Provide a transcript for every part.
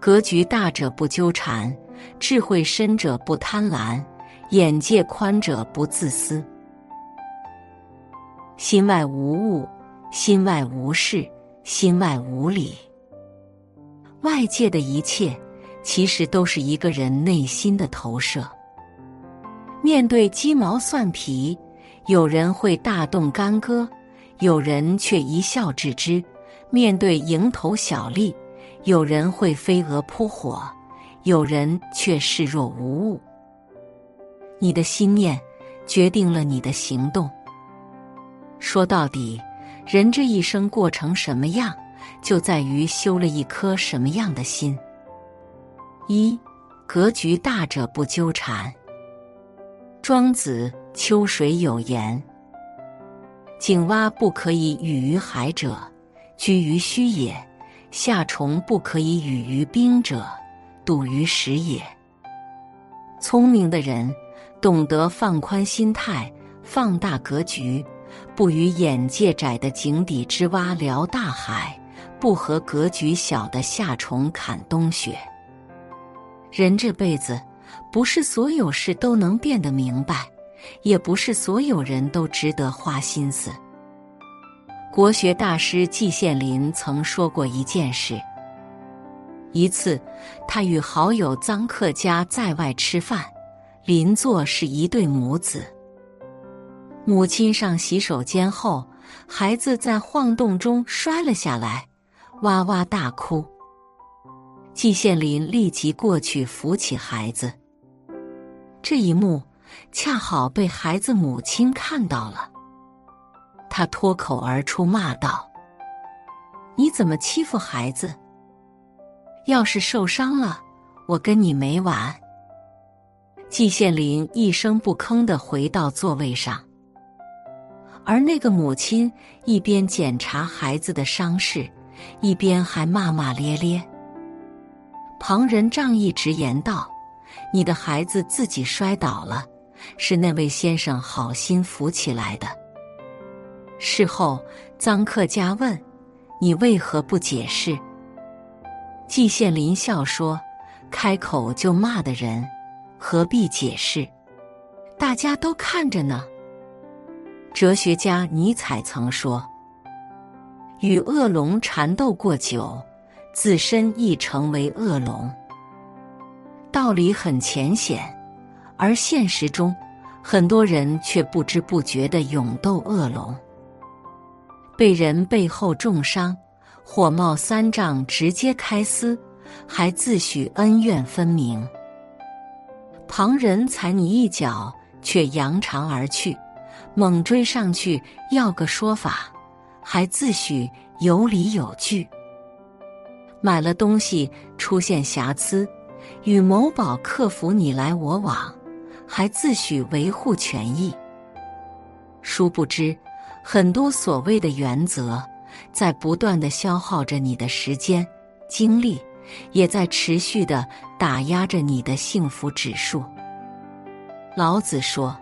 格局大者不纠缠，智慧深者不贪婪，眼界宽者不自私。心外无物，心外无事，心外无理。外界的一切，其实都是一个人内心的投射。面对鸡毛蒜皮，有人会大动干戈，有人却一笑置之；面对蝇头小利，有人会飞蛾扑火，有人却视若无物。你的心念决定了你的行动。说到底，人这一生过成什么样，就在于修了一颗什么样的心。一格局大者不纠缠。庄子《秋水》有言：“井蛙不可以语于海者，居于虚也；夏虫不可以语于冰者，笃于石也。”聪明的人懂得放宽心态，放大格局，不与眼界窄的井底之蛙聊大海，不和格局小的夏虫侃冬雪。人这辈子。不是所有事都能变得明白，也不是所有人都值得花心思。国学大师季羡林曾说过一件事：一次，他与好友臧克家在外吃饭，邻座是一对母子。母亲上洗手间后，孩子在晃动中摔了下来，哇哇大哭。季羡林立即过去扶起孩子。这一幕恰好被孩子母亲看到了，他脱口而出骂道：“你怎么欺负孩子？要是受伤了，我跟你没完！”季羡林一声不吭的回到座位上，而那个母亲一边检查孩子的伤势，一边还骂骂咧咧。旁人仗义直言道。你的孩子自己摔倒了，是那位先生好心扶起来的。事后，臧克家问：“你为何不解释？”季羡林笑说：“开口就骂的人，何必解释？大家都看着呢。”哲学家尼采曾说：“与恶龙缠斗过久，自身亦成为恶龙。”道理很浅显，而现实中，很多人却不知不觉的勇斗恶龙，被人背后重伤，火冒三丈，直接开撕，还自诩恩怨分明；旁人踩你一脚，却扬长而去，猛追上去要个说法，还自诩有理有据；买了东西出现瑕疵。与某宝客服你来我往，还自诩维护权益。殊不知，很多所谓的原则，在不断的消耗着你的时间、精力，也在持续的打压着你的幸福指数。老子说：“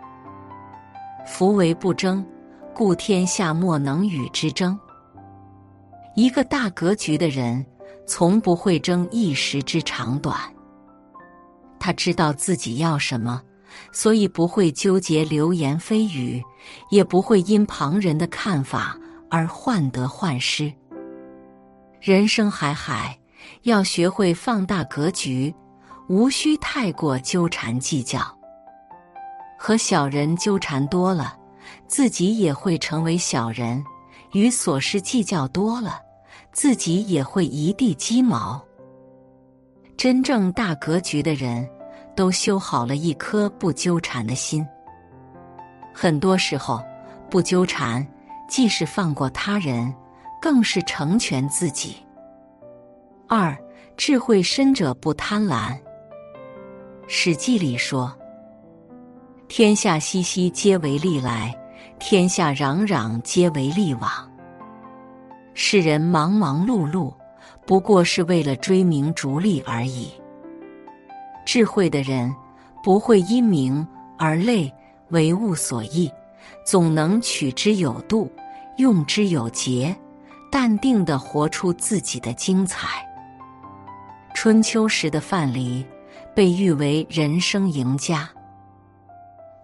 夫为不争，故天下莫能与之争。”一个大格局的人，从不会争一时之长短。他知道自己要什么，所以不会纠结流言蜚语，也不会因旁人的看法而患得患失。人生海海，要学会放大格局，无需太过纠缠计较。和小人纠缠多了，自己也会成为小人；与琐事计较多了，自己也会一地鸡毛。真正大格局的人，都修好了一颗不纠缠的心。很多时候，不纠缠，既是放过他人，更是成全自己。二，智慧深者不贪婪。《史记》里说：“天下熙熙，皆为利来；天下攘攘，皆为利往。”世人忙忙碌碌。不过是为了追名逐利而已。智慧的人不会因名而累，为物所役，总能取之有度，用之有节，淡定的活出自己的精彩。春秋时的范蠡被誉为人生赢家。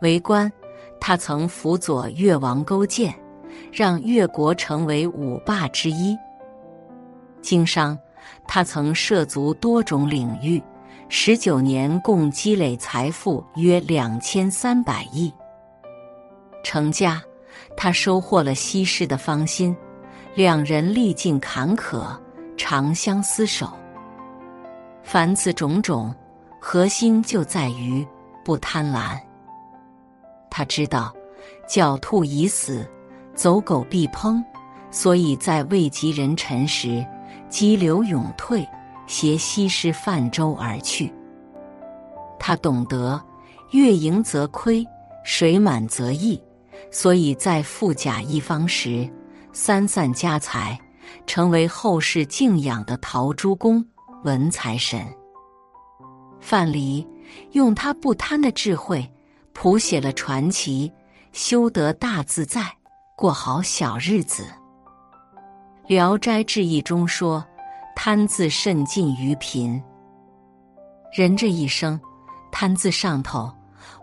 为官，他曾辅佐越王勾践，让越国成为五霸之一。经商，他曾涉足多种领域，十九年共积累财富约两千三百亿。成家，他收获了西施的芳心，两人历尽坎坷，长相厮守。凡此种种，核心就在于不贪婪。他知道，狡兔已死，走狗必烹，所以在位极人臣时，激流勇退，携西施泛舟而去。他懂得月盈则亏，水满则溢，所以在富甲一方时，三散家财，成为后世敬仰的陶朱公。文财神范蠡用他不贪的智慧谱写了传奇，修得大自在，过好小日子。《聊斋志异》中说：“贪字甚近于贫。”人这一生，贪字上头，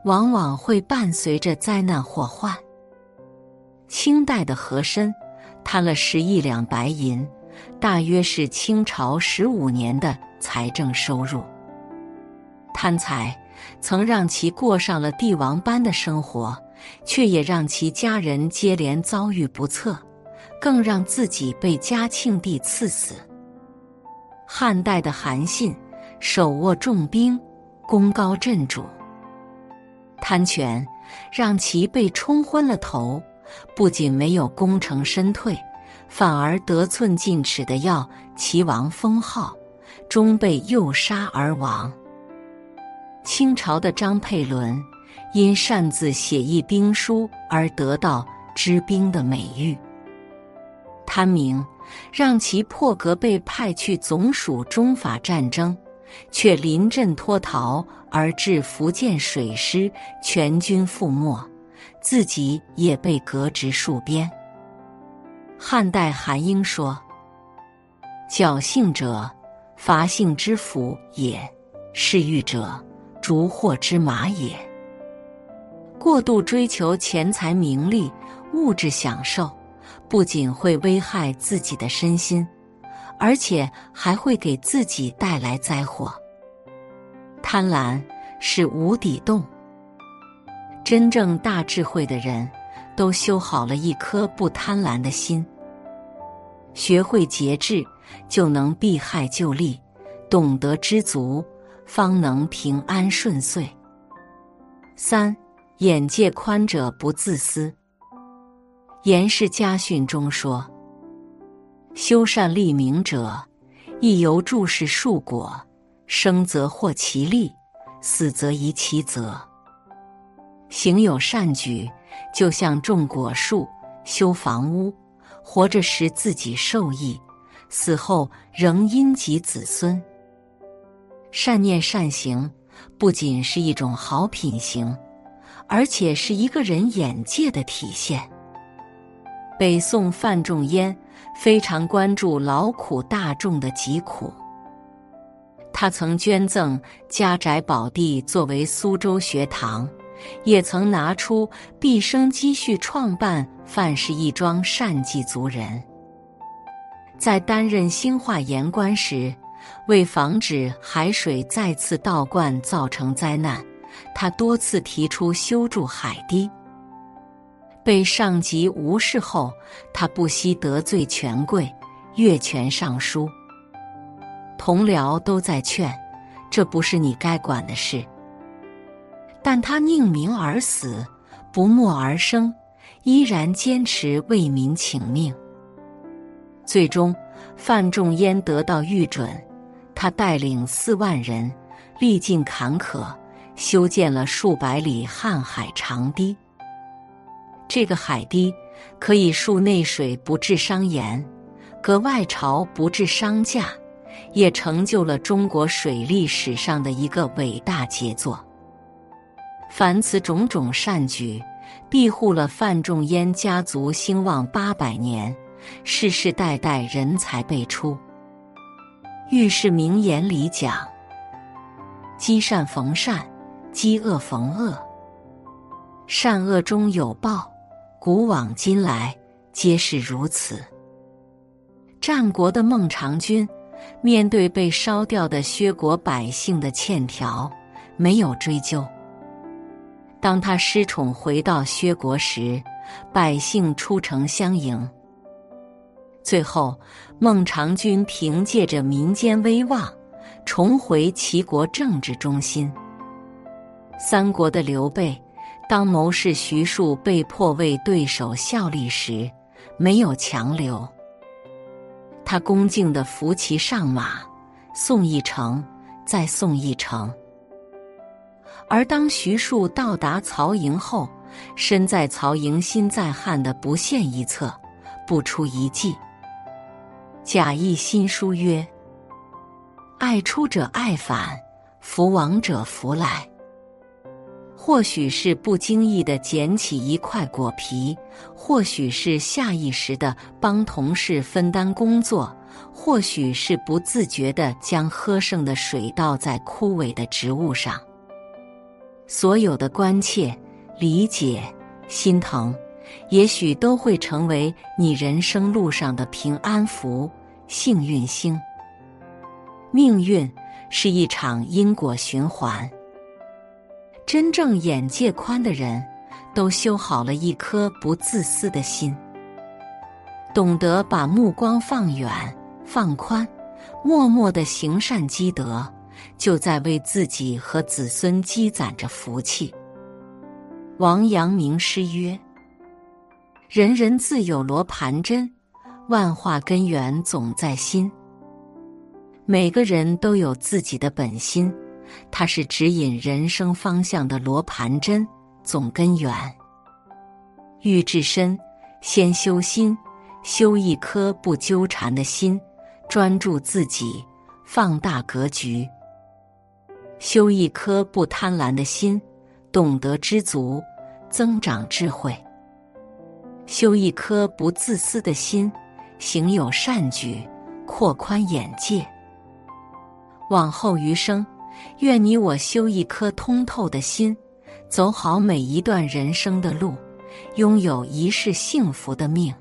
往往会伴随着灾难祸患。清代的和珅贪了十亿两白银。大约是清朝十五年的财政收入。贪财曾让其过上了帝王般的生活，却也让其家人接连遭遇不测，更让自己被嘉庆帝赐死。汉代的韩信手握重兵，功高震主，贪权让其被冲昏了头，不仅没有功成身退。反而得寸进尺的要齐王封号，终被诱杀而亡。清朝的张佩伦因擅自写一兵书而得到知兵的美誉。贪名让其破格被派去总署中法战争，却临阵脱逃而致福建水师全军覆没，自己也被革职戍边。汉代韩英说：“侥幸者，伐幸之斧也；嗜欲者，逐祸之马也。”过度追求钱财、名利、物质享受，不仅会危害自己的身心，而且还会给自己带来灾祸。贪婪是无底洞。真正大智慧的人，都修好了一颗不贪婪的心。学会节制，就能避害就利；懂得知足，方能平安顺遂。三眼界宽者不自私。《颜氏家训》中说：“修善利名者，亦由注视树果，生则获其利，死则遗其泽。行有善举，就像种果树、修房屋。”活着时自己受益，死后仍荫及子孙。善念善行不仅是一种好品行，而且是一个人眼界的体现。北宋范仲淹非常关注劳苦大众的疾苦，他曾捐赠家宅宝地作为苏州学堂。也曾拿出毕生积蓄创办范氏义庄，善济族人。在担任兴化盐官时，为防止海水再次倒灌造成灾难，他多次提出修筑海堤。被上级无视后，他不惜得罪权贵，越权上书。同僚都在劝：“这不是你该管的事。”但他宁鸣而死，不默而生，依然坚持为民请命。最终，范仲淹得到御准，他带领四万人，历尽坎坷，修建了数百里瀚海长堤。这个海堤可以束内水不致伤盐，隔外潮不致伤价，也成就了中国水利史上的一个伟大杰作。凡此种种善举，庇护了范仲淹家族兴旺八百年，世世代代人才辈出。遇事名言里讲：“积善逢善，积恶逢恶。善恶中有报，古往今来皆是如此。”战国的孟尝君面对被烧掉的薛国百姓的欠条，没有追究。当他失宠回到薛国时，百姓出城相迎。最后，孟尝君凭借着民间威望，重回齐国政治中心。三国的刘备，当谋士徐庶被迫为对手效力时，没有强留，他恭敬地扶其上马，送一程，再送一程。而当徐庶到达曹营后，身在曹营心在汉的不献一策，不出一计。贾谊新书曰：“爱出者爱返，福往者福来。”或许是不经意的捡起一块果皮，或许是下意识的帮同事分担工作，或许是不自觉的将喝剩的水倒在枯萎的植物上。所有的关切、理解、心疼。也许都会成为你人生路上的平安符、幸运星。命运是一场因果循环。真正眼界宽的人，都修好了一颗不自私的心，懂得把目光放远、放宽，默默的行善积德，就在为自己和子孙积攒着福气。王阳明诗曰。人人自有罗盘针，万化根源总在心。每个人都有自己的本心，它是指引人生方向的罗盘针、总根源。欲至深，先修心，修一颗不纠缠的心，专注自己，放大格局；修一颗不贪婪的心，懂得知足，增长智慧。修一颗不自私的心，行有善举，扩宽眼界。往后余生，愿你我修一颗通透的心，走好每一段人生的路，拥有一世幸福的命。